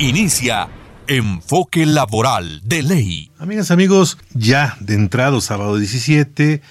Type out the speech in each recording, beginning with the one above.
Inicia Enfoque Laboral de Ley. Amigas, amigos, ya de entrado sábado 17,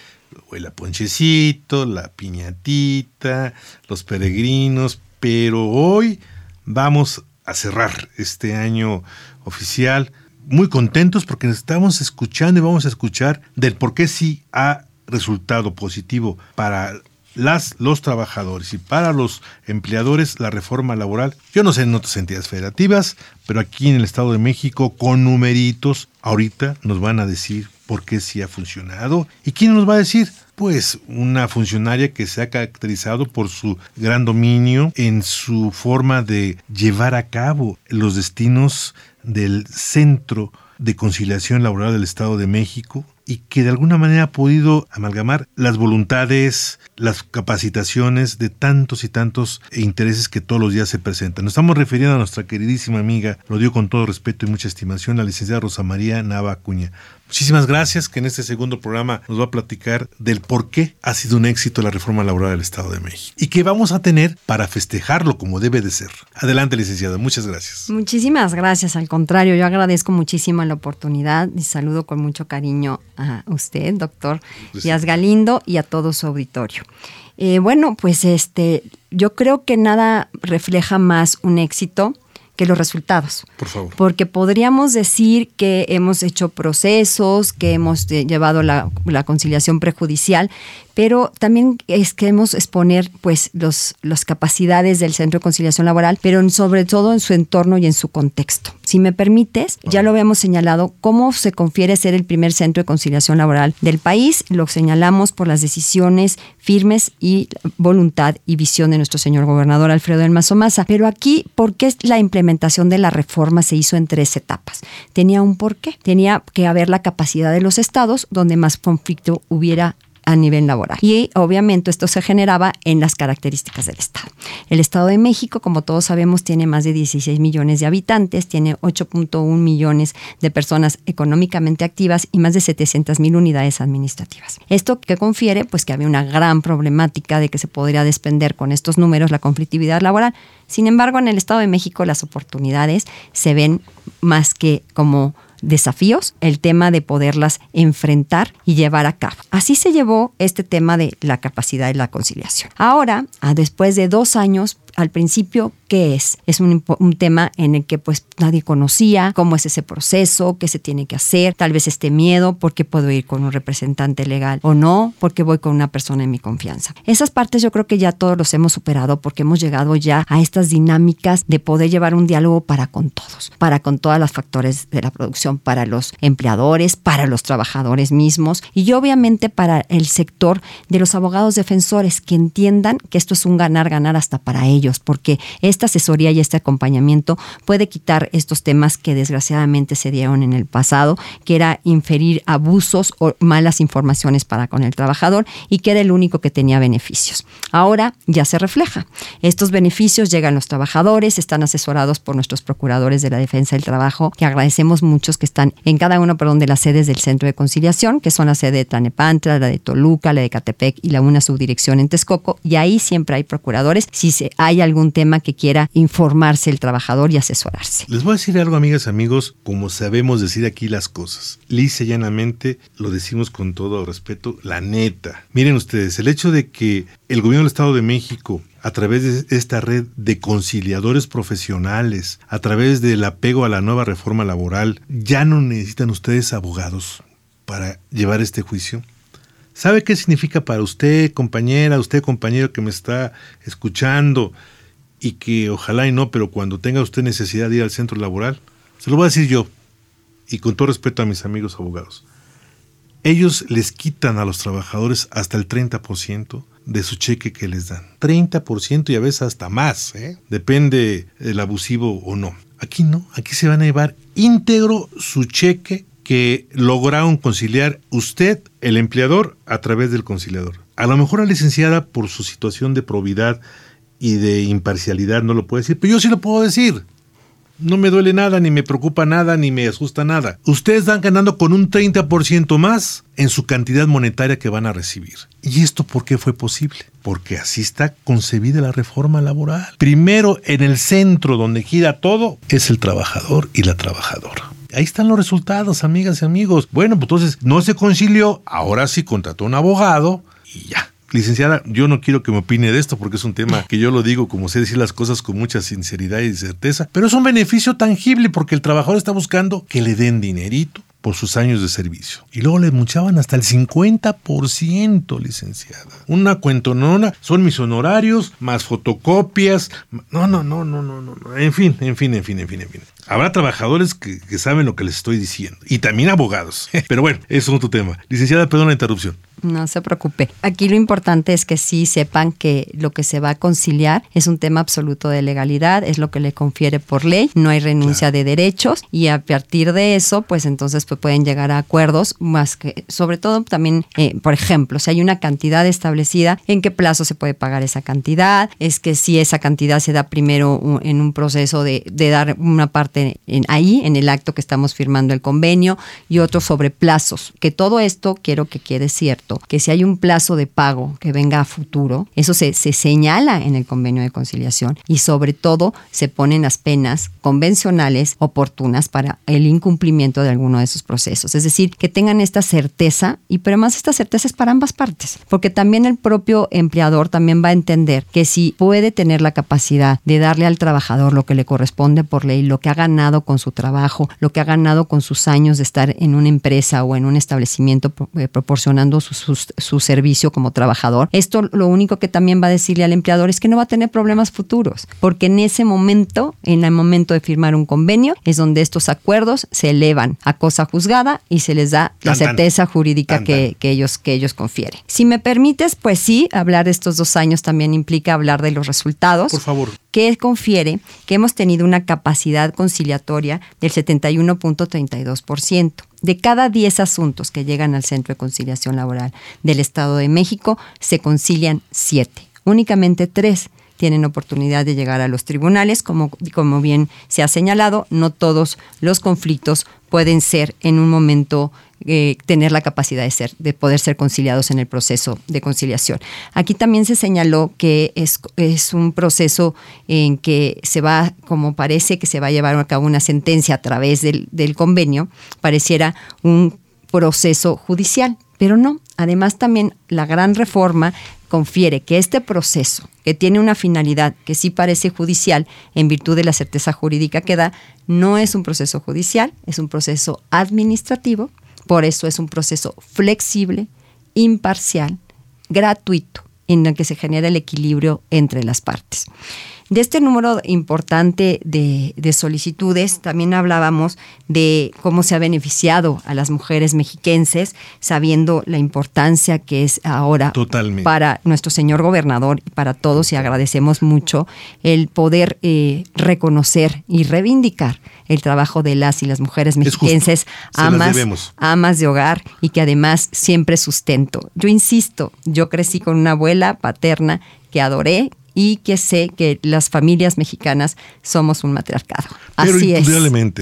huele ponchecito, la piñatita, los peregrinos, pero hoy vamos a cerrar este año oficial muy contentos porque estamos escuchando y vamos a escuchar del por qué sí ha resultado positivo para las, los trabajadores y para los empleadores la reforma laboral. Yo no sé en otras entidades federativas, pero aquí en el Estado de México con numeritos ahorita nos van a decir por qué sí ha funcionado. ¿Y quién nos va a decir? Pues una funcionaria que se ha caracterizado por su gran dominio en su forma de llevar a cabo los destinos del Centro de Conciliación Laboral del Estado de México, y que de alguna manera ha podido amalgamar las voluntades, las capacitaciones de tantos y tantos intereses que todos los días se presentan. Nos estamos refiriendo a nuestra queridísima amiga, lo digo con todo respeto y mucha estimación, la licenciada Rosa María Nava Acuña. Muchísimas gracias que en este segundo programa nos va a platicar del por qué ha sido un éxito la reforma laboral del Estado de México y qué vamos a tener para festejarlo como debe de ser. Adelante, licenciada, muchas gracias. Muchísimas gracias, al contrario, yo agradezco muchísimo la oportunidad y saludo con mucho cariño a usted, doctor Díaz Galindo, y a todo su auditorio. Eh, bueno, pues este, yo creo que nada refleja más un éxito que los resultados. Por favor. Porque podríamos decir que hemos hecho procesos, que hemos eh, llevado la, la conciliación prejudicial, pero también es, queremos exponer pues los, las capacidades del Centro de Conciliación Laboral, pero sobre todo en su entorno y en su contexto. Si me permites, ya lo habíamos señalado, cómo se confiere ser el primer centro de conciliación laboral del país, lo señalamos por las decisiones firmes y voluntad y visión de nuestro señor gobernador Alfredo del Mazo Maza. Pero aquí, ¿por qué la implementación de la reforma se hizo en tres etapas? Tenía un porqué. Tenía que haber la capacidad de los estados donde más conflicto hubiera a nivel laboral. Y obviamente esto se generaba en las características del Estado. El Estado de México, como todos sabemos, tiene más de 16 millones de habitantes, tiene 8.1 millones de personas económicamente activas y más de 700 mil unidades administrativas. Esto que confiere, pues que había una gran problemática de que se podría despender con estos números la conflictividad laboral. Sin embargo, en el Estado de México las oportunidades se ven más que como desafíos, el tema de poderlas enfrentar y llevar a cabo. Así se llevó este tema de la capacidad de la conciliación. Ahora, después de dos años, al principio, ¿qué es? Es un, tema en el que pues nadie conocía cómo es ese proceso, qué se tiene que hacer, tal vez este miedo, por qué puedo ir con un representante legal o no, porque voy con una persona en mi confianza. Esas partes yo creo que ya todos los hemos superado porque hemos llegado ya a estas dinámicas de poder llevar un diálogo para con todos, para con todos los factores de la producción, para los empleadores, para los trabajadores mismos y obviamente para el sector de los abogados defensores que entiendan que esto es un ganar-ganar hasta para ellos porque esta asesoría y este acompañamiento puede quitar estos temas que desgraciadamente se dieron en el pasado, que era inferir abusos o malas informaciones para con el trabajador y que era el único que tenía beneficios. Ahora ya se refleja. Estos beneficios llegan a los trabajadores, están asesorados por nuestros procuradores de la defensa del trabajo, que agradecemos muchos que están en cada uno perdón, de las sedes del Centro de Conciliación, que son la sede de Tlanepantla, la de Toluca, la de Catepec y la una subdirección en Texcoco, y ahí siempre hay procuradores. Si se, hay algún tema que quiera informarse el trabajador y asesorarse. Les voy a decir algo, amigas, amigos, como sabemos decir aquí las cosas. Lisa llanamente lo decimos con todo respeto, la neta. Miren ustedes, el hecho de que el gobierno del Estado de México a través de esta red de conciliadores profesionales, a través del apego a la nueva reforma laboral, ya no necesitan ustedes abogados para llevar este juicio. ¿Sabe qué significa para usted, compañera, usted, compañero que me está escuchando y que ojalá y no, pero cuando tenga usted necesidad de ir al centro laboral, se lo voy a decir yo y con todo respeto a mis amigos abogados. Ellos les quitan a los trabajadores hasta el 30% de su cheque que les dan. 30% y a veces hasta más, ¿eh? depende el abusivo o no. Aquí no, aquí se van a llevar íntegro su cheque que lograron conciliar usted, el empleador, a través del conciliador. A lo mejor la licenciada, por su situación de probidad y de imparcialidad, no lo puede decir, pero yo sí lo puedo decir. No me duele nada, ni me preocupa nada, ni me asusta nada. Ustedes están ganando con un 30% más en su cantidad monetaria que van a recibir. ¿Y esto por qué fue posible? Porque así está concebida la reforma laboral. Primero, en el centro donde gira todo, es el trabajador y la trabajadora. Ahí están los resultados, amigas y amigos. Bueno, pues entonces no se concilió, ahora sí contrató un abogado y ya Licenciada, yo no quiero que me opine de esto porque es un tema que yo lo digo como sé decir las cosas con mucha sinceridad y certeza, pero es un beneficio tangible porque el trabajador está buscando que le den dinerito por sus años de servicio. Y luego le muchaban hasta el 50%, licenciada. Una cuentonona, son mis honorarios, más fotocopias. No, no, no, no, no, no. En fin, en fin, en fin, en fin, en fin. Habrá trabajadores que, saben lo que les estoy diciendo. Y también abogados. Pero bueno, eso es otro tema. Licenciada, perdón la interrupción. No se preocupe. Aquí lo importante es que sí sepan que lo que se va a conciliar es un tema absoluto de legalidad, es lo que le confiere por ley, no hay renuncia de derechos y a partir de eso, pues entonces pues, pueden llegar a acuerdos más que, sobre todo también, eh, por ejemplo, si hay una cantidad establecida, en qué plazo se puede pagar esa cantidad, es que si esa cantidad se da primero en un proceso de, dar una parte en, ahí, en el acto que estamos firmando el convenio y otro sobre plazos, que todo esto quiero que quede cierto que si hay un plazo de pago que venga a futuro, eso se, se señala en el convenio de conciliación y sobre todo se ponen las penas convencionales oportunas para el incumplimiento de alguno de esos procesos. Es decir, que tengan esta certeza y pero más esta certeza es para ambas partes, porque también el propio empleador también va a entender que si puede tener la capacidad de darle al trabajador lo que le corresponde por ley, lo que ha ganado con su trabajo, lo que ha ganado con sus años de estar en una empresa o en un establecimiento eh, proporcionando sus su, servicio como trabajador. Esto lo único que también va a decirle al empleador es que no va a tener problemas futuros, porque en ese momento, en el momento de firmar un convenio, es donde estos acuerdos se elevan a cosa juzgada y se les da la certeza jurídica que, que, ellos, que ellos confieren. Si me permites, pues sí, hablar de estos dos años también implica hablar de los resultados. Por favor. Que confiere que hemos tenido una capacidad conciliatoria del 71.32%. De cada 10 asuntos que llegan al Centro de Conciliación Laboral del Estado de México, se concilian 7. Únicamente 3 tienen oportunidad de llegar a los tribunales. Como, como bien se ha señalado, no todos los conflictos pueden ser en un momento eh, tener la capacidad de ser, de poder ser conciliados en el proceso de conciliación. Aquí también se señaló que es, es un proceso en que se va, como parece que se va a llevar a cabo una sentencia a través del, del convenio, pareciera un proceso judicial, pero no. Además también la gran reforma confiere que este proceso, que tiene una finalidad que sí parece judicial en virtud de la certeza jurídica que da, no es un proceso judicial, es un proceso administrativo por eso es un proceso flexible, imparcial, gratuito, en el que se genera el equilibrio entre las partes. De este número importante de, solicitudes, también hablábamos de cómo se ha beneficiado a las mujeres mexiquenses, sabiendo la importancia que es ahora para nuestro señor gobernador y para todos, y agradecemos mucho el poder eh, reconocer y reivindicar el trabajo de las y las mujeres mexiquenses, amas, amas de hogar y que además siempre sustento. Yo insisto, yo crecí con una abuela paterna que adoré, y que sé que las familias mexicanas somos un matriarcado. Así es.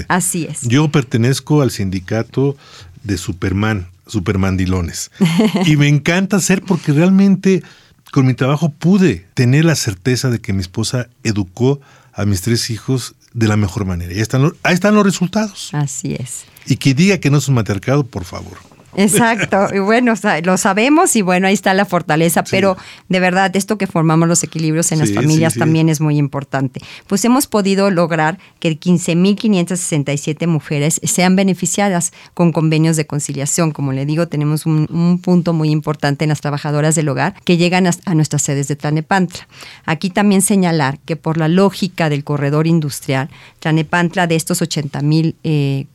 Así es. Yo pertenezco al sindicato de Superman, Supermandilones. y me encanta ser porque realmente con mi trabajo pude tener la certeza de que mi esposa educó a mis tres hijos de la mejor manera. Y ahí están los, ahí están los resultados. Así es. Y que diga que no es un matriarcado, por favor. Exacto, y bueno, lo sabemos y bueno, ahí está la fortaleza, pero de verdad, esto que formamos los equilibrios en las familias también es muy importante. Pues hemos podido lograr que 15.567 mujeres sean beneficiadas con convenios de conciliación. Como le digo, tenemos un, punto muy importante en las trabajadoras del hogar que llegan a, nuestras sedes de Tlanepantla. Aquí también señalar que por la lógica del corredor industrial, Tlanepantla de estos 80 mil eh,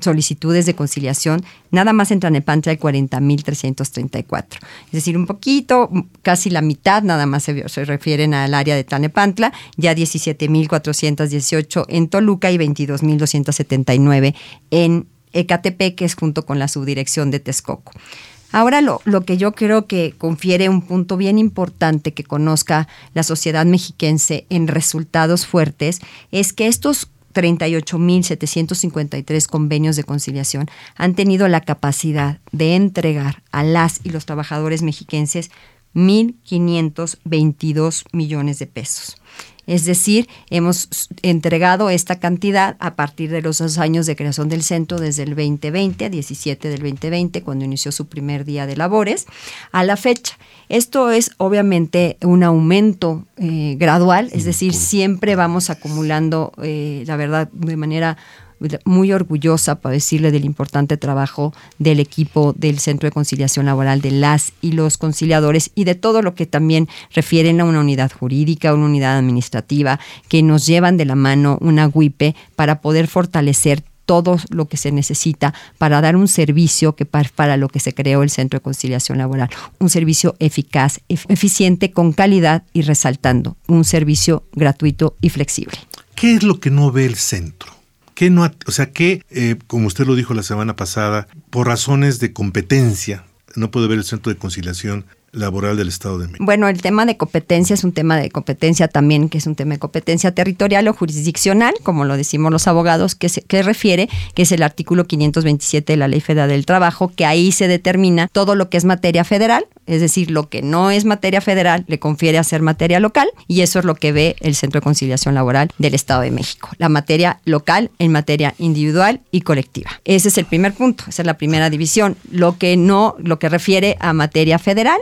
solicitudes de conciliación, nada más en Tlanepantla hay 40.334. Es decir, un poquito, casi la mitad nada más se, se refieren al área de Tlanepantla, ya 17.418 en Toluca y 22.279 en Ecatepec, que es junto con la subdirección de Texcoco. Ahora lo, lo, que yo creo que confiere un punto bien importante que conozca la sociedad mexiquense en resultados fuertes es que estos 38.753 convenios de conciliación han tenido la capacidad de entregar a las y los trabajadores mexiquenses 1.522 millones de pesos. Es decir, hemos entregado esta cantidad a partir de los dos años de creación del centro, desde el 2020, 17 del 2020, cuando inició su primer día de labores, a la fecha. Esto es obviamente un aumento eh, gradual, es decir, siempre vamos acumulando, eh, la verdad, de manera muy orgullosa para decirle del importante trabajo del equipo del Centro de Conciliación Laboral de las y los conciliadores y de todo lo que también refieren a una unidad jurídica, una unidad administrativa, que nos llevan de la mano una WIPE para poder fortalecer todo lo que se necesita para dar un servicio que para, lo que se creó el Centro de Conciliación Laboral, un servicio eficaz, eficiente, con calidad y resaltando, un servicio gratuito y flexible. ¿Qué es lo que no ve el centro? ¿Qué no, o sea, que, eh, como usted lo dijo la semana pasada, por razones de competencia, no puede ver el centro de conciliación laboral del Estado de México. Bueno, el tema de competencia es un tema de competencia también, que es un tema de competencia territorial o jurisdiccional, como lo decimos los abogados, que, se, que refiere, que es el artículo 527 de la Ley Federal del Trabajo, que ahí se determina todo lo que es materia federal, es decir, lo que no es materia federal le confiere a ser materia local, y eso es lo que ve el Centro de Conciliación Laboral del Estado de México, la materia local en materia individual y colectiva. Ese es el primer punto, esa es la primera división. Lo que no, lo que refiere a materia federal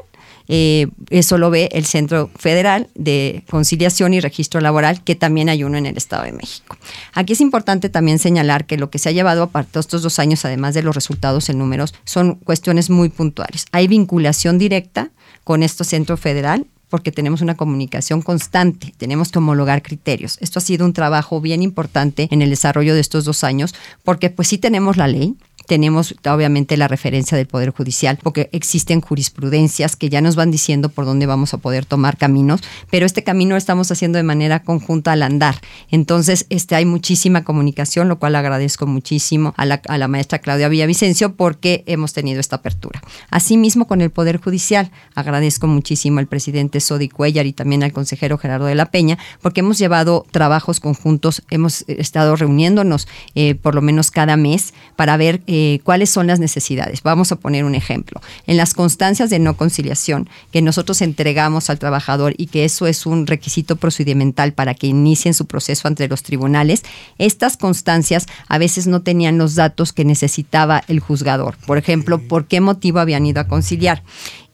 eh, eso lo ve el Centro Federal de Conciliación y Registro Laboral, que también hay uno en el Estado de México. Aquí es importante también señalar que lo que se ha llevado a de estos dos años, además de los resultados en números, son cuestiones muy puntuales. Hay vinculación directa con este Centro Federal porque tenemos una comunicación constante, tenemos que homologar criterios. Esto ha sido un trabajo bien importante en el desarrollo de estos dos años, porque pues sí tenemos la ley, tenemos obviamente la referencia del Poder Judicial, porque existen jurisprudencias que ya nos van diciendo por dónde vamos a poder tomar caminos, pero este camino lo estamos haciendo de manera conjunta al andar. Entonces, este, hay muchísima comunicación, lo cual agradezco muchísimo a la, a la maestra Claudia Villavicencio porque hemos tenido esta apertura. Asimismo, con el Poder Judicial, agradezco muchísimo al presidente Sodi Cuellar y también al consejero Gerardo de la Peña, porque hemos llevado trabajos conjuntos, hemos estado reuniéndonos eh, por lo menos cada mes para ver eh, cuáles son las necesidades. Vamos a poner un ejemplo. En las constancias de no conciliación que nosotros entregamos al trabajador y que eso es un requisito procedimental para que inicien su proceso ante los tribunales, estas constancias a veces no tenían los datos que necesitaba el juzgador. Por ejemplo, por qué motivo habían ido a conciliar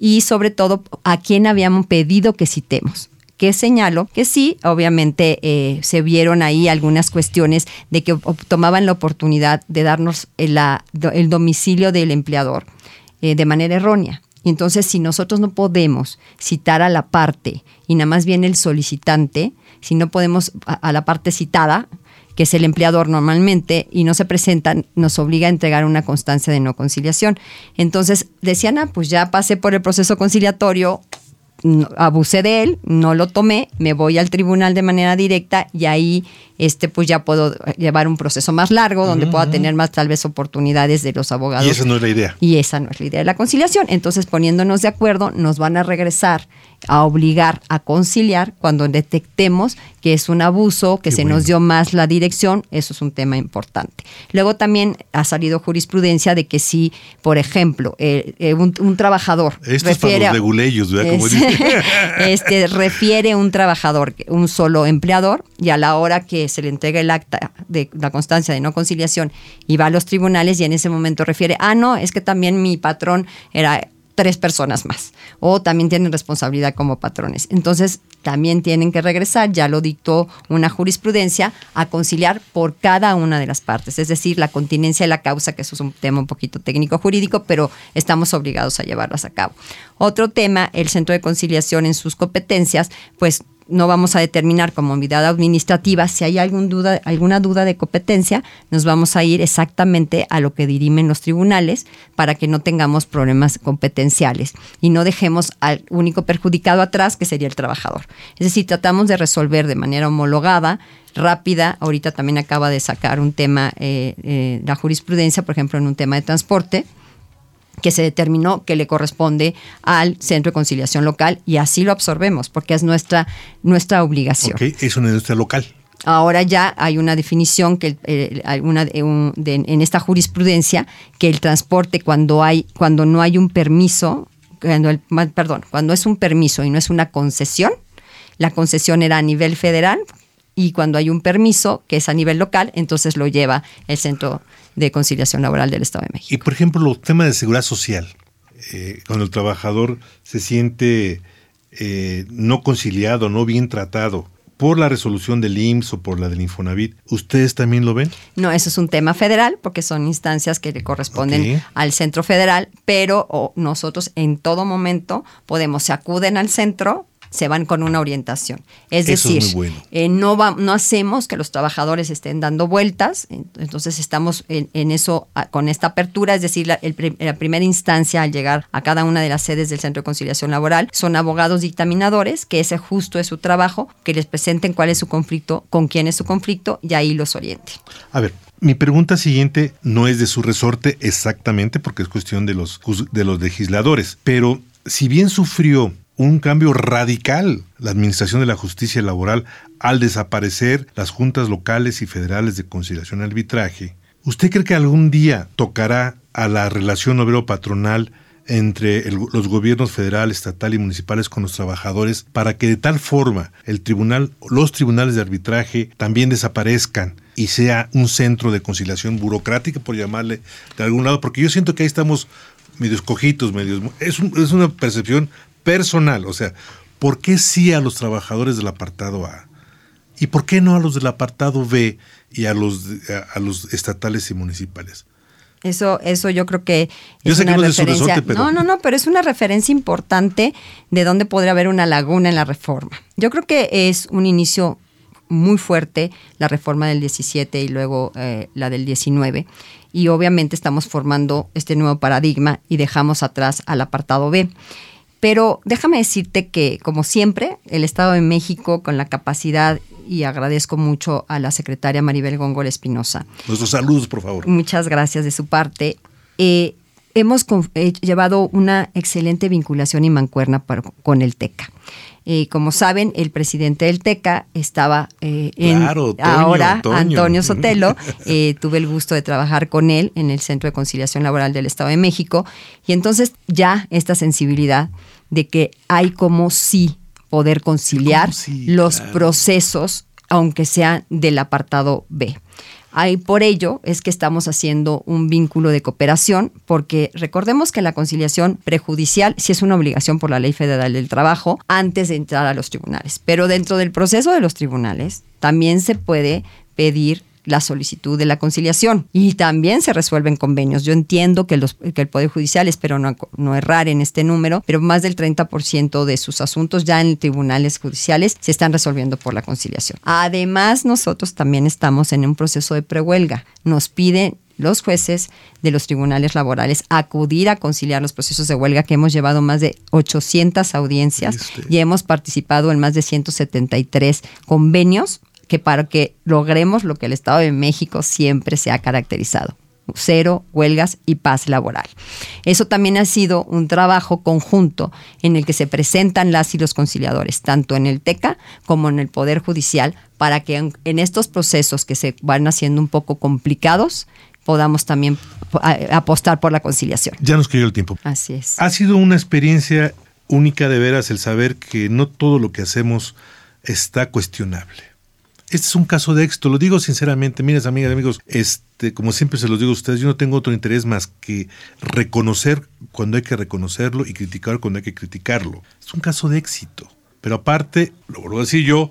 y sobre todo a quién habíamos pedido que citemos que señalo que sí, obviamente eh, se vieron ahí algunas cuestiones de que tomaban la oportunidad de darnos el, domicilio del empleador eh, de manera errónea. Entonces, si nosotros no podemos citar a la parte y nada más viene el solicitante, si no podemos a, la parte citada, que es el empleador normalmente, y no se presentan, nos obliga a entregar una constancia de no conciliación. Entonces decían, ah, pues ya pasé por el proceso conciliatorio, abusé de él, no lo tomé, me voy al tribunal de manera directa y ahí este, pues ya puedo llevar un proceso más largo, donde pueda tener más tal vez oportunidades de los abogados. Y esa no es la idea. Y esa no es la idea de la conciliación. Entonces, poniéndonos de acuerdo, nos van a regresar a obligar a conciliar cuando detectemos que es un abuso, que se nos dio más la dirección, eso es un tema importante. Luego también ha salido jurisprudencia de que si, por ejemplo, eh, eh, un, trabajador Esto refiere es para los ¿verdad? Como este, refiere un trabajador, un solo empleador, y a la hora que se le entrega el acta de la constancia de no conciliación y va a los tribunales y en ese momento refiere, ah, no, es que también mi patrón era tres personas más o también tienen responsabilidad como patrones. Entonces, también tienen que regresar, ya lo dictó una jurisprudencia, a conciliar por cada una de las partes, es decir, la continencia de la causa, que eso es un tema un poquito técnico jurídico, pero estamos obligados a llevarlas a cabo. Otro tema, el Centro de Conciliación en sus competencias, pues no vamos a determinar como unidad administrativa si hay algún duda, alguna duda de competencia, nos vamos a ir exactamente a lo que dirimen los tribunales para que no tengamos problemas competenciales y no dejemos al único perjudicado atrás, que sería el trabajador. Es decir, tratamos de resolver de manera homologada rápida. Ahorita también acaba de sacar un tema, eh, eh, la jurisprudencia, por ejemplo, en un tema de transporte, que se determinó que le corresponde al Centro de Conciliación Local y así lo absorbemos, porque es nuestra, nuestra obligación. Es una industria local. Ahora ya hay una definición que eh, en esta jurisprudencia que el transporte cuando hay cuando no hay un permiso, cuando el, perdón, cuando es un permiso y no es una concesión, la concesión era a nivel federal, y cuando hay un permiso que es a nivel local, entonces lo lleva el Centro de Conciliación Laboral del Estado de México. Y por ejemplo, los temas de seguridad social, eh, cuando el trabajador se siente eh, no conciliado, no bien tratado, por la resolución del IMSS o por la del Infonavit, ¿ustedes también lo ven? No, eso es un tema federal porque son instancias que le corresponden al centro federal, pero nosotros en todo momento podemos, se acuden al centro se van con una orientación. Es decir, eh, no, no hacemos que los trabajadores estén dando vueltas, entonces estamos en, eso con esta apertura, es decir, la, primera instancia al llegar a cada una de las sedes del Centro de Conciliación Laboral son abogados dictaminadores, que ese justo es su trabajo, que les presenten cuál es su conflicto, con quién es su conflicto y ahí los oriente. A ver, mi pregunta siguiente no es de su resorte exactamente porque es cuestión de los, de los legisladores, pero si bien sufrió un cambio radical la Administración de la Justicia Laboral al desaparecer las juntas locales y federales de conciliación y arbitraje. ¿Usted cree que algún día tocará a la relación obrero-patronal entre los gobiernos federal, estatal y municipales con los trabajadores para que de tal forma el tribunal, los tribunales de arbitraje también desaparezcan y sea un centro de conciliación burocrática, por llamarle de algún lado, porque yo siento que ahí estamos medios cojitos, medios... Es, es una percepción personal. O sea, ¿por qué sí a los trabajadores del apartado A? ¿Y por qué no a los del apartado B y a los, a, los estatales y municipales? Eso, eso yo creo que es una referencia. No, no, no, pero es una referencia importante de dónde podría haber una laguna en la reforma. Yo creo que es un inicio muy fuerte la reforma del 17 y luego eh, la del 19. Y obviamente estamos formando este nuevo paradigma y dejamos atrás al apartado B. Pero déjame decirte que, como siempre, el Estado de México, con la capacidad, y agradezco mucho a la secretaria Maribel Góngol Espinosa. Nuestros saludos, por favor. Muchas gracias de su parte. Eh, hemos eh, llevado una excelente vinculación y mancuerna con el TECA. Eh, como saben, el presidente del TECA estaba en ahora, Antonio Sotelo. tuve el gusto de trabajar con él en el Centro de Conciliación Laboral del Estado de México. Y entonces ya esta sensibilidad de que hay como sí poder conciliar los procesos, aunque sean del apartado B. Ahí por ello es que estamos haciendo un vínculo de cooperación, porque recordemos que la conciliación prejudicial sí es una obligación por la Ley Federal del Trabajo antes de entrar a los tribunales. Pero dentro del proceso de los tribunales también se puede pedir la solicitud de la conciliación y también se resuelven convenios. Yo entiendo que, los, que el Poder Judicial, espero no, no errar en este número, pero más del 30% de sus asuntos ya en tribunales judiciales se están resolviendo por la conciliación. Además, nosotros también estamos en un proceso de prehuelga. Nos piden los jueces de los tribunales laborales acudir a conciliar los procesos de huelga que hemos llevado más de 800 audiencias y hemos participado en más de 173 convenios que para que logremos lo que el Estado de México siempre se ha caracterizado, cero huelgas y paz laboral. Eso también ha sido un trabajo conjunto en el que se presentan las y los conciliadores, tanto en el TECA como en el Poder Judicial, para que en, estos procesos que se van haciendo un poco complicados, podamos también apostar por la conciliación. Ya nos cayó el tiempo. Así es. Ha sido una experiencia única de veras el saber que no todo lo que hacemos está cuestionable. Este es un caso de éxito, lo digo sinceramente, miren amigas y amigos, este, como siempre se los digo a ustedes, yo no tengo otro interés más que reconocer cuando hay que reconocerlo y criticar cuando hay que criticarlo. Es un caso de éxito. Pero aparte, lo vuelvo a decir yo,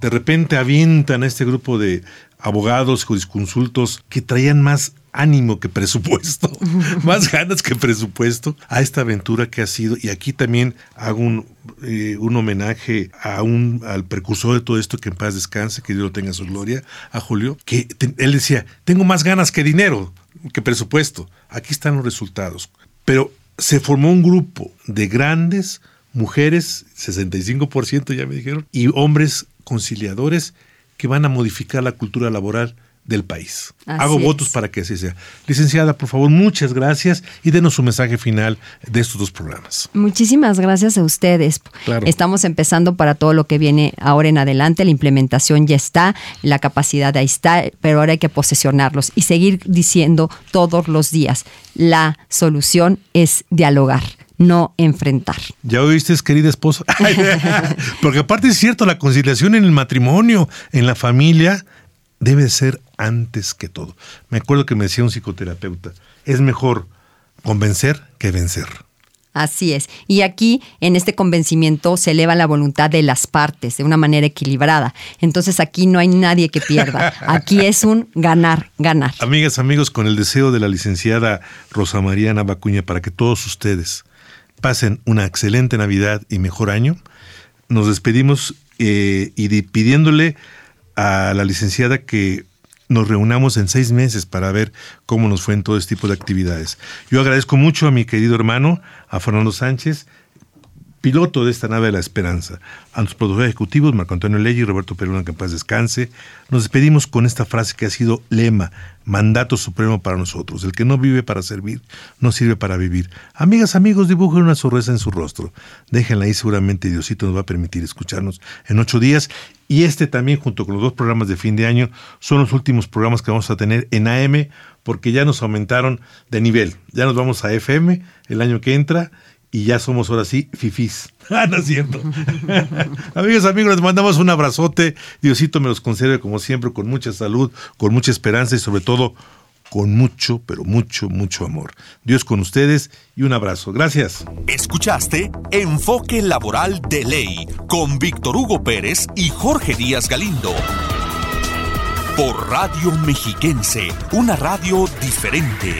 de repente avientan a este grupo de abogados, jurisconsultos que traían más ánimo que presupuesto, más ganas que presupuesto a esta aventura que ha sido. Y aquí también hago un, eh, un homenaje a un, al precursor de todo esto, que en paz descanse, que Dios lo tenga su gloria, a Julio, que él decía, tengo más ganas que dinero, que presupuesto. Aquí están los resultados. Pero se formó un grupo de grandes mujeres, 65% ya me dijeron, y hombres conciliadores que van a modificar la cultura laboral del país. Hago votos para que así sea. Licenciada, por favor, muchas gracias y denos su mensaje final de estos dos programas. Muchísimas gracias a ustedes. Estamos empezando para todo lo que viene ahora en adelante. La implementación ya está, la capacidad ahí está, pero ahora hay que posesionarlos y seguir diciendo todos los días, la solución es dialogar no enfrentar. Ya oíste, querida esposa. Porque aparte es cierto, la conciliación en el matrimonio, en la familia, debe ser antes que todo. Me acuerdo que me decía un psicoterapeuta, es mejor convencer que vencer. Así es. Y aquí, en este convencimiento, se eleva la voluntad de las partes de una manera equilibrada. Entonces aquí no hay nadie que pierda. Aquí es un ganar, ganar. Amigas, amigos, con el deseo de la licenciada Rosa María Navacuña para que todos ustedes pasen una excelente Navidad y mejor año, nos despedimos eh, y pidiéndole a la licenciada que nos reunamos en seis meses para ver cómo nos fue en todo este tipo de actividades. Yo agradezco mucho a mi querido hermano, a Fernando Sánchez, piloto de esta nave de la esperanza. A nuestros productores ejecutivos, Marco Antonio Ley y Roberto Perú, que en paz descanse, nos despedimos con esta frase que ha sido lema, mandato supremo para nosotros. El que no vive para servir, no sirve para vivir. Amigas, amigos, dibujen una sonrisa en su rostro. Déjenla ahí, seguramente Diosito nos va a permitir escucharnos en ocho días. Y este también, junto con los dos programas de fin de año, son los últimos programas que vamos a tener en AM, porque ya nos aumentaron de nivel. Ya nos vamos a FM el año que entra y ya somos ahora sí fifís. Ah, no es cierto. Amigos, amigos, les mandamos un abrazote. Diosito me los conserve como siempre, con mucha salud, con mucha esperanza y sobre todo con mucho, pero mucho, mucho amor. Dios con ustedes y un abrazo. Gracias. Escuchaste Enfoque Laboral de Ley con Víctor Hugo Pérez y Jorge Díaz Galindo. Por Radio Mexiquense, una radio diferente.